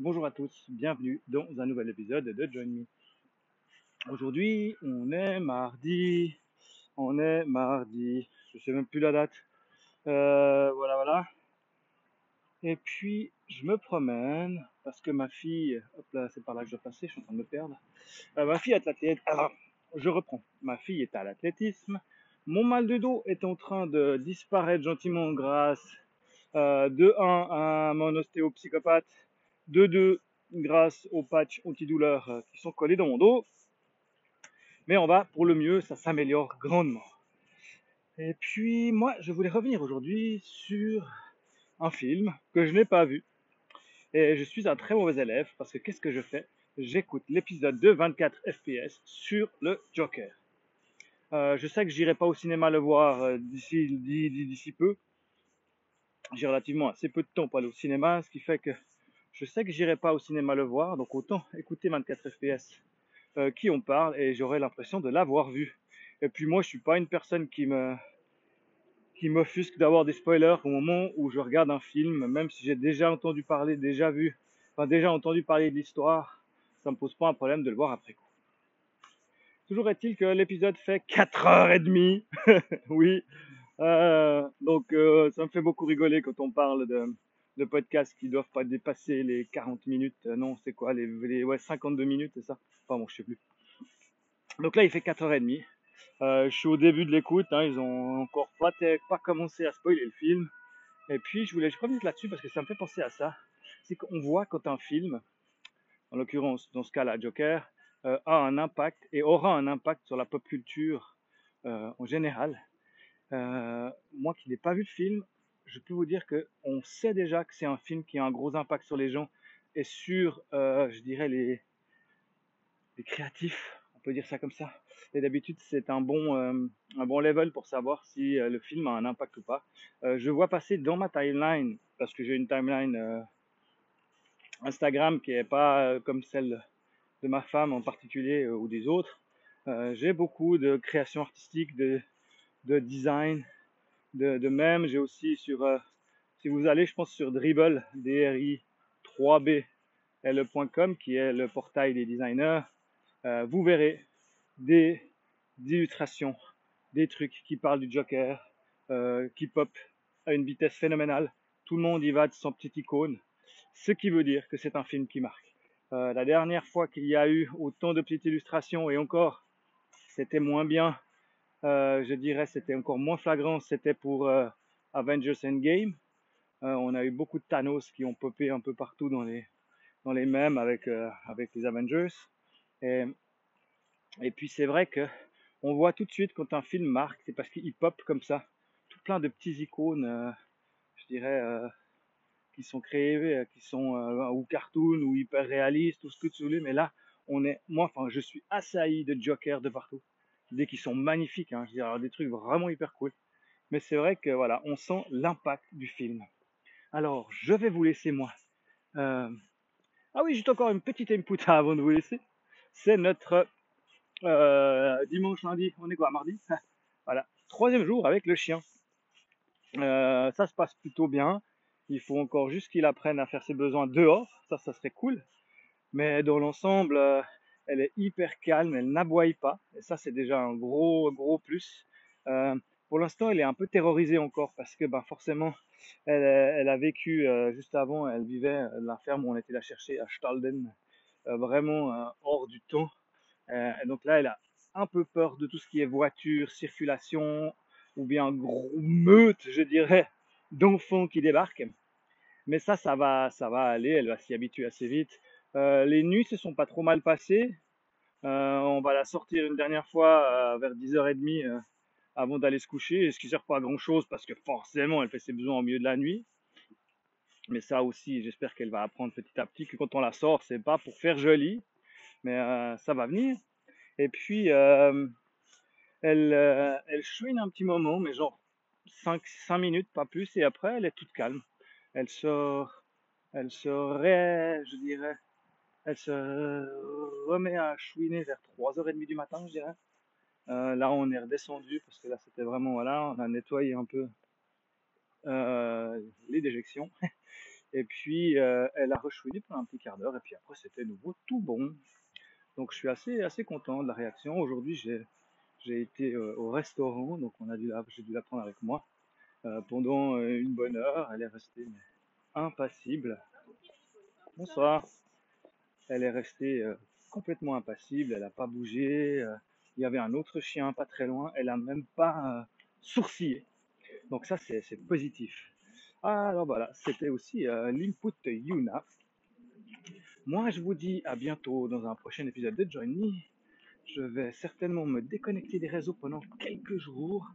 Bonjour à tous, bienvenue dans un nouvel épisode de Join Me. Aujourd'hui, on est mardi, on est mardi, je sais même plus la date. Euh, voilà, voilà. Et puis, je me promène parce que ma fille, hop là, c'est par là que je dois passer, je suis en train de me perdre. Euh, ma fille est l'athlétisme. Alors, je reprends. Ma fille est à l'athlétisme. Mon mal de dos est en train de disparaître gentiment grâce euh, de 1 à mon ostéopsychopathe, de 2 grâce aux patchs antidouleurs euh, qui sont collés dans mon dos. Mais on va pour le mieux, ça s'améliore grandement. Et puis moi, je voulais revenir aujourd'hui sur un film que je n'ai pas vu. Et je suis un très mauvais élève parce que qu'est-ce que je fais? J'écoute l'épisode de 24 FPS sur le Joker. Euh, je sais que j'irai pas au cinéma le voir euh, d'ici d'ici peu. J'ai relativement assez peu de temps pour aller au cinéma, ce qui fait que je sais que j'irai pas au cinéma le voir, donc autant écouter 24 FPS euh, qui on parle et j'aurai l'impression de l'avoir vu. Et puis moi, je suis pas une personne qui me qui m'offusque d'avoir des spoilers au moment où je regarde un film, même si j'ai déjà entendu parler, déjà vu, enfin déjà entendu parler de l'histoire, ça me pose pas un problème de le voir après coup. Toujours est-il que l'épisode fait 4h30. oui. Euh, donc euh, ça me fait beaucoup rigoler quand on parle de, de podcasts qui doivent pas dépasser les 40 minutes. Euh, non, c'est quoi les, les, ouais 52 minutes, c'est ça? Enfin bon, je sais plus. Donc là, il fait 4h30. Euh, je suis au début de l'écoute. Hein, ils ont encore pas, pas commencé à spoiler le film. Et puis je voulais je revenir là-dessus parce que ça me fait penser à ça. C'est qu'on voit quand un film, en l'occurrence dans ce cas-là Joker, euh, a un impact et aura un impact sur la pop culture euh, en général. Moi qui n'ai pas vu le film, je peux vous dire que on sait déjà que c'est un film qui a un gros impact sur les gens et sur, je dirais, les, créatifs, on peut dire ça comme ça. Et d'habitude, c'est un bon, un bon level pour savoir si le film a un impact ou pas. je vois passer dans ma timeline, parce que j'ai une timeline Instagram qui est pas comme celle de ma femme en particulier euh, ou des autres. Euh, j'ai beaucoup de création artistique, de, de design, de, même. J'ai aussi sur, euh, si vous allez, je pense sur Dribble, DRI 3B, L.com, qui est le portail des designers, euh, vous verrez des, illustrations, des trucs qui parlent du Joker, euh, qui pop à une vitesse phénoménale. Tout le monde y va de son petite icône, ce qui veut dire que c'est un film qui marque. La dernière fois qu'il y a eu autant de petites illustrations, et encore, c'était moins bien, euh, je dirais, c'était encore moins flagrant, c'était pour euh, Avengers Endgame. Euh, on a eu beaucoup de Thanos qui ont popé un peu partout dans les, dans les mêmes avec, avec les Avengers. Et, et puis c'est vrai que on voit tout de suite quand un film marque, c'est parce qu'il pop comme ça, tout plein de petits icônes, je dirais, qui sont créés, qui sont ou cartoon ou hyper réalistes ou ce que tu voulais, mais là, on est, moi, enfin, je suis assailli de Joker de partout, des qui sont magnifiques, hein, je alors, des trucs vraiment hyper cool. Mais c'est vrai que voilà, on sent l'impact du film. Alors, je vais vous laisser moi. Euh... Ah oui, juste encore une petite input avant de vous laisser. C'est notre euh, dimanche, lundi, on est quoi, mardi? Voilà, troisième jour avec le chien. Euh, ça se passe plutôt bien. Il faut encore juste qu'il apprenne à faire ses besoins dehors. Ça, ça serait cool. Mais dans l'ensemble, elle est hyper calme, elle n'aboie pas. Et ça, c'est déjà un gros, gros plus. Euh, pour l'instant, elle est un peu terrorisée encore parce que, ben, forcément, elle, a vécu euh, juste avant, elle vivait la ferme où on était la chercher à Stalden, euh, vraiment euh, hors du temps. Euh, et donc là, elle a un peu peur de tout ce qui est voiture, circulation, ou bien gros meute, je dirais, d'enfants qui débarquent. Mais ça, ça va, ça va aller, elle va s'y habituer assez vite. Euh, les nuits se sont pas trop mal passées. Euh, on va la sortir une dernière fois euh, vers 10h30 euh, avant d'aller se coucher, ce qui sert pas à grand chose parce que forcément elle fait ses besoins au milieu de la nuit. Mais ça aussi, j'espère qu'elle va apprendre petit à petit que quand on la sort, c'est pas pour faire joli, mais ça va venir. Et puis, elle, chouine un petit moment, mais genre 5, 5 minutes, pas plus, et après elle est toute calme elle se, elle se ré, je dirais, elle se remet à chouiner vers 3h30 du matin, je dirais. Euh, là, on est redescendu parce que là, c'était vraiment, voilà, on a nettoyé un peu euh, les déjections. Et puis, euh, elle a rechouiné pendant un petit quart d'heure, et puis après, c'était nouveau tout bon. Donc, je suis assez, assez content de la réaction. Aujourd'hui, j'ai, j'ai été au restaurant, donc j'ai dû la prendre avec moi pendant une bonne heure. Elle est restée impassible. Bonsoir. Elle est restée euh, complètement impassible, elle n'a pas bougé. euh, il y avait un autre chien pas très loin, elle a même pas euh, sourcillé. Donc ça, c'est positif. Alors voilà, c'était aussi l'input Yuna. Moi, je vous dis à bientôt dans un prochain épisode de Join Me. Je vais certainement me déconnecter des réseaux pendant quelques jours,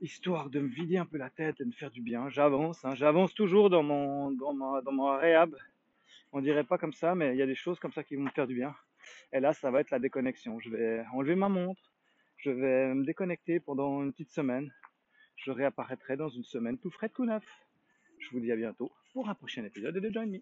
histoire de me vider un peu la tête et de me faire du bien. J'avance, hein, j'avance toujours dans mon, dans, ma, dans mon réhab. On dirait pas comme ça, mais il y a des choses comme ça qui vont me faire du bien. Et là, ça va être la déconnexion. Je vais enlever ma montre, je vais me déconnecter pendant une petite semaine. Je réapparaîtrai dans une semaine tout frais, tout neuf. Je vous dis à bientôt pour un prochain épisode de Join Me.